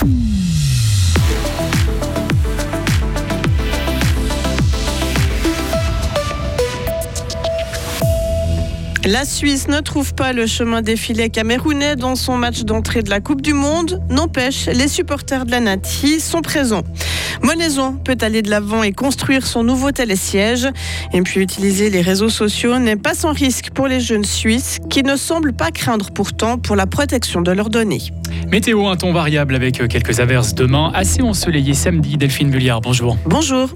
Mm. La Suisse ne trouve pas le chemin défilé camerounais dans son match d'entrée de la Coupe du Monde. N'empêche, les supporters de la Nati sont présents. Monaison peut aller de l'avant et construire son nouveau télésiège. Et puis utiliser les réseaux sociaux n'est pas sans risque pour les jeunes Suisses qui ne semblent pas craindre pourtant pour la protection de leurs données. Météo, un ton variable avec quelques averses demain, assez ensoleillé samedi. Delphine Bulliard, bonjour. Bonjour.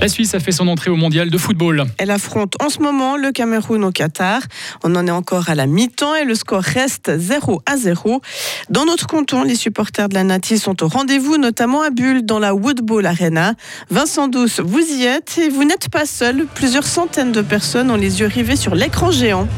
La Suisse a fait son entrée au mondial de football. Elle affronte en ce moment le Cameroun au Qatar. On en est encore à la mi-temps et le score reste 0 à 0. Dans notre canton, les supporters de la Nati sont au rendez-vous, notamment à Bulle dans la Woodball Arena. Vincent Douce, vous y êtes et vous n'êtes pas seul. Plusieurs centaines de personnes ont les yeux rivés sur l'écran géant.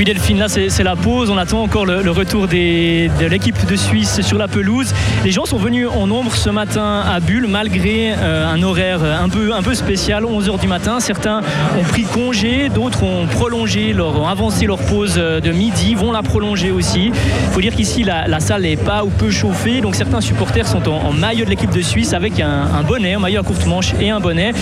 Oui Delphine, là c'est la pause, on attend encore le, retour de l'équipe de Suisse sur la pelouse. Les gens sont venus en nombre ce matin à Bulle malgré euh, un horaire un peu, un peu spécial, 11h du matin. Certains ont pris congé, d'autres ont prolongé, ont avancé leur pause euh, de midi, vont la prolonger aussi. Il faut dire qu'ici la, salle n'est pas ou peu chauffée, donc certains supporters sont en, maillot de l'équipe de Suisse avec un, bonnet, un maillot à courte manche et un bonnet.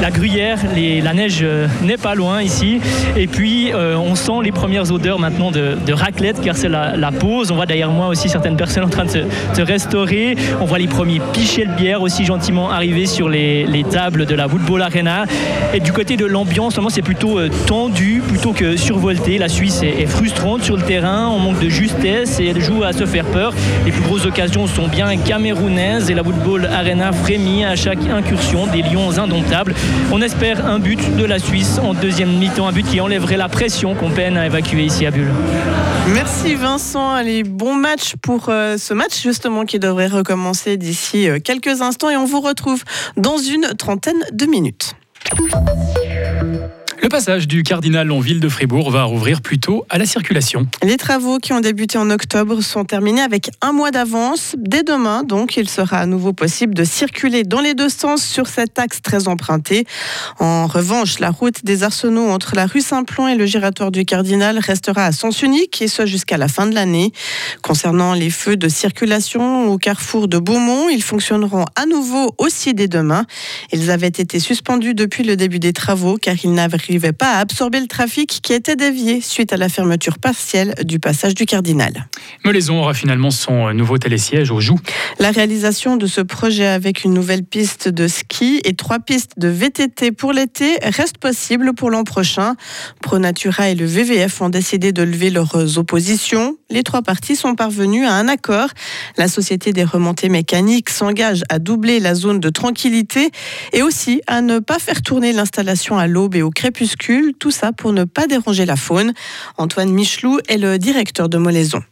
La gruyère, la neige euh, n'est pas loin ici. Et puis on sent les odeurs maintenant de, raclette car c'est la, pause. On voit derrière moi aussi certaines personnes en train de se, restaurer. On voit les premiers pichets de bière aussi gentiment arriver sur les, tables de la Football Arena. Et du côté de l'ambiance, c'est plutôt euh, tendu plutôt que survolté. La Suisse est, frustrante sur le terrain, on manque de justesse et elle joue à se faire peur. Les plus grosses occasions sont bien camerounaises et la Football Arena frémit à chaque incursion des lions indomptables. On espère un but de la Suisse en deuxième mi-temps, un but qui enlèverait la pression qu'on peine à évacuer ici à Bulle. Merci Vincent. Allez, bon match pour euh, ce match justement qui devrait recommencer d'ici euh, quelques instants et on vous retrouve dans une trentaine de minutes. Le passage du Cardinal en ville de Fribourg va rouvrir plus tôt à la circulation. Les travaux qui ont débuté en octobre sont terminés avec un mois d'avance. Dès demain, donc, il sera à nouveau possible de circuler dans les deux sens sur cet axe très emprunté. En revanche, la route des Arsenaux entre la rue Saint-Plon et le giratoire du Cardinal restera à sens unique et ce jusqu'à la fin de l'année. Concernant les feux de circulation au carrefour de Beaumont, ils fonctionneront à nouveau aussi dès demain. Ils avaient été suspendus depuis le début des travaux car ils n'avaient n'arrivait pas à absorber le trafic qui était dévié suite à la fermeture partielle du passage du Cardinal. Melaison aura finalement son nouveau télésiège au Joux. La réalisation de ce projet avec une nouvelle piste de ski et trois pistes de VTT pour l'été reste possible pour l'an prochain. ProNatura et le VVF ont décidé de lever leurs oppositions. Les trois parties sont parvenues à un accord. La Société des remontées mécaniques s'engage à doubler la zone de tranquillité et aussi à ne pas faire tourner l'installation à l'aube et au crépuscule tout ça pour ne pas déranger la faune. Antoine Michelou est le directeur de Molaison.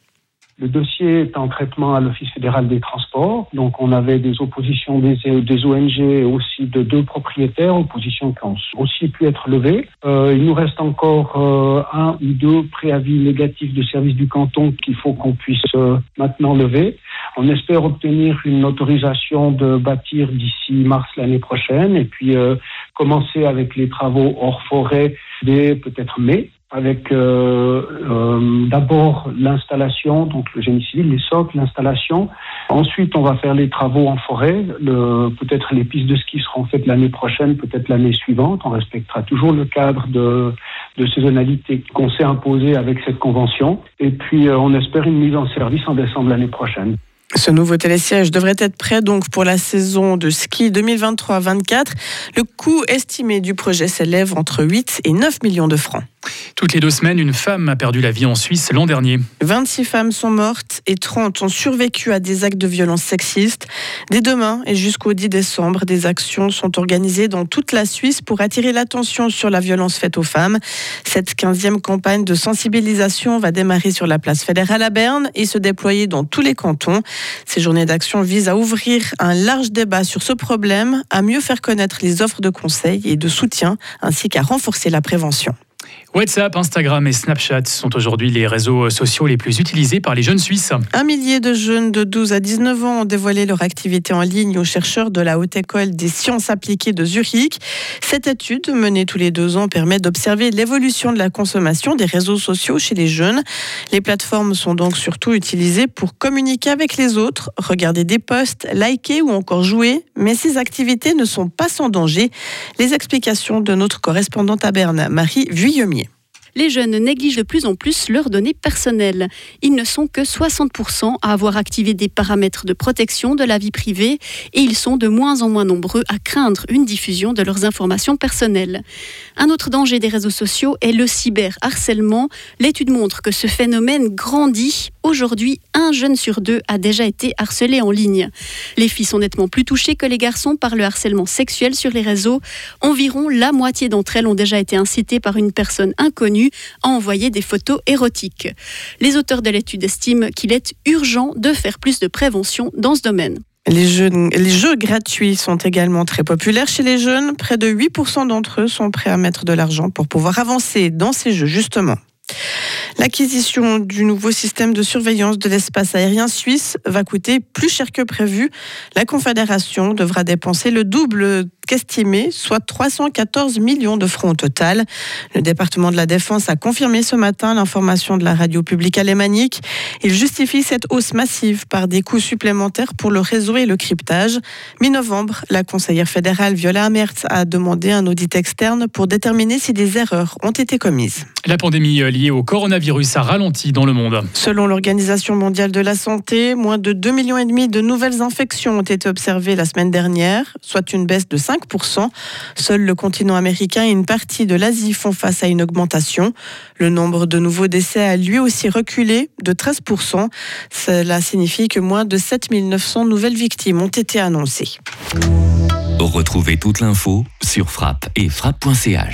Le dossier est en traitement à l'Office fédéral des transports. Donc, on avait des oppositions des, ONG et aussi de deux propriétaires, oppositions qui ont aussi pu être levées. Euh, il nous reste encore euh, un ou deux préavis négatifs de service du canton qu'il faut qu'on puisse euh, maintenant lever. On espère obtenir une autorisation de bâtir d'ici mars l'année prochaine et puis euh, commencer avec les travaux hors forêt dès peut-être mai avec euh, euh, d'abord l'installation, donc le génie civil, les socles, l'installation. Ensuite, on va faire les travaux en forêt. peut-être les pistes de ski seront faites l'année prochaine, peut-être l'année suivante. On respectera toujours le cadre de, de saisonnalité qu'on s'est imposé avec cette convention. Et puis, on espère une mise en service en décembre l'année prochaine. Ce nouveau télésiège devrait être prêt donc pour la saison de ski 2023-24. Le coût estimé du projet s'élève entre 8 et 9 millions de francs. Toutes les deux semaines, une femme a perdu la vie en Suisse l'an dernier. 26 femmes sont mortes et 30 ont survécu à des actes de violence sexiste. Dès demain et jusqu'au 10 décembre, des actions sont organisées dans toute la Suisse pour attirer l'attention sur la violence faite aux femmes. Cette 15e campagne de sensibilisation va démarrer sur la place fédérale à Berne et se déployer dans tous les cantons. Ces journées d'action visent à ouvrir un large débat sur ce problème, à mieux faire connaître les offres de conseils et de soutien, ainsi qu'à renforcer la prévention. WhatsApp, Instagram et Snapchat sont aujourd'hui les réseaux sociaux les plus utilisés par les jeunes Suisses. Un millier de jeunes de 12 à 19 ans ont dévoilé leur activité en ligne aux chercheurs de la Haute École des sciences appliquées de Zurich. Cette étude, menée tous les deux ans, permet d'observer l'évolution de la consommation des réseaux sociaux chez les jeunes. Les plateformes sont donc surtout utilisées pour communiquer avec les autres, regarder des posts, liker ou encore jouer. Mais ces activités ne sont pas sans danger. Les explications de notre correspondante à Berne, Marie Les jeunes négligent de plus en plus leurs données personnelles. Ils ne sont que 60% à avoir activé des paramètres de protection de la vie privée et ils sont de moins en moins nombreux à craindre une diffusion de leurs informations personnelles. Un autre danger des réseaux sociaux est le cyberharcèlement. L'étude montre que ce phénomène grandit. Aujourd'hui, un jeune sur deux a déjà été harcelé en ligne. Les filles sont nettement plus touchées que les garçons par le harcèlement sexuel sur les réseaux. Environ la moitié d'entre elles ont déjà été incitées par une personne inconnue à envoyer des photos érotiques. Les auteurs de l'étude estiment qu'il est urgent de faire plus de prévention dans ce domaine. Les jeux, gratuits sont également très populaires chez les jeunes. Près de 8% d'entre eux sont prêts à mettre de l'argent pour pouvoir avancer dans ces jeux, justement. L'acquisition du nouveau système de surveillance de l'espace aérien suisse va coûter plus cher que prévu. La Confédération devra dépenser le double qu'estimé, soit 314 millions de francs au total. Le département de la Défense a confirmé ce matin l'information de la radio publique alémanique. Il justifie cette hausse massive par des coûts supplémentaires pour le réseau et le cryptage. Mi-novembre, la conseillère fédérale Viola Amertz a demandé un audit externe pour déterminer si des erreurs ont été commises. La pandémie liée au coronavirus a ralenti dans le monde. Selon l'Organisation mondiale de la santé, moins de 2,5 millions de nouvelles infections ont été observées la semaine dernière, soit une baisse de 5 Seul le continent américain et une partie de l'Asie font face à une augmentation. Le nombre de nouveaux décès a lui aussi reculé de 13%. Cela signifie que moins de 7900 nouvelles victimes ont été annoncées. Retrouvez toute l'info sur frappe et frappe.ch.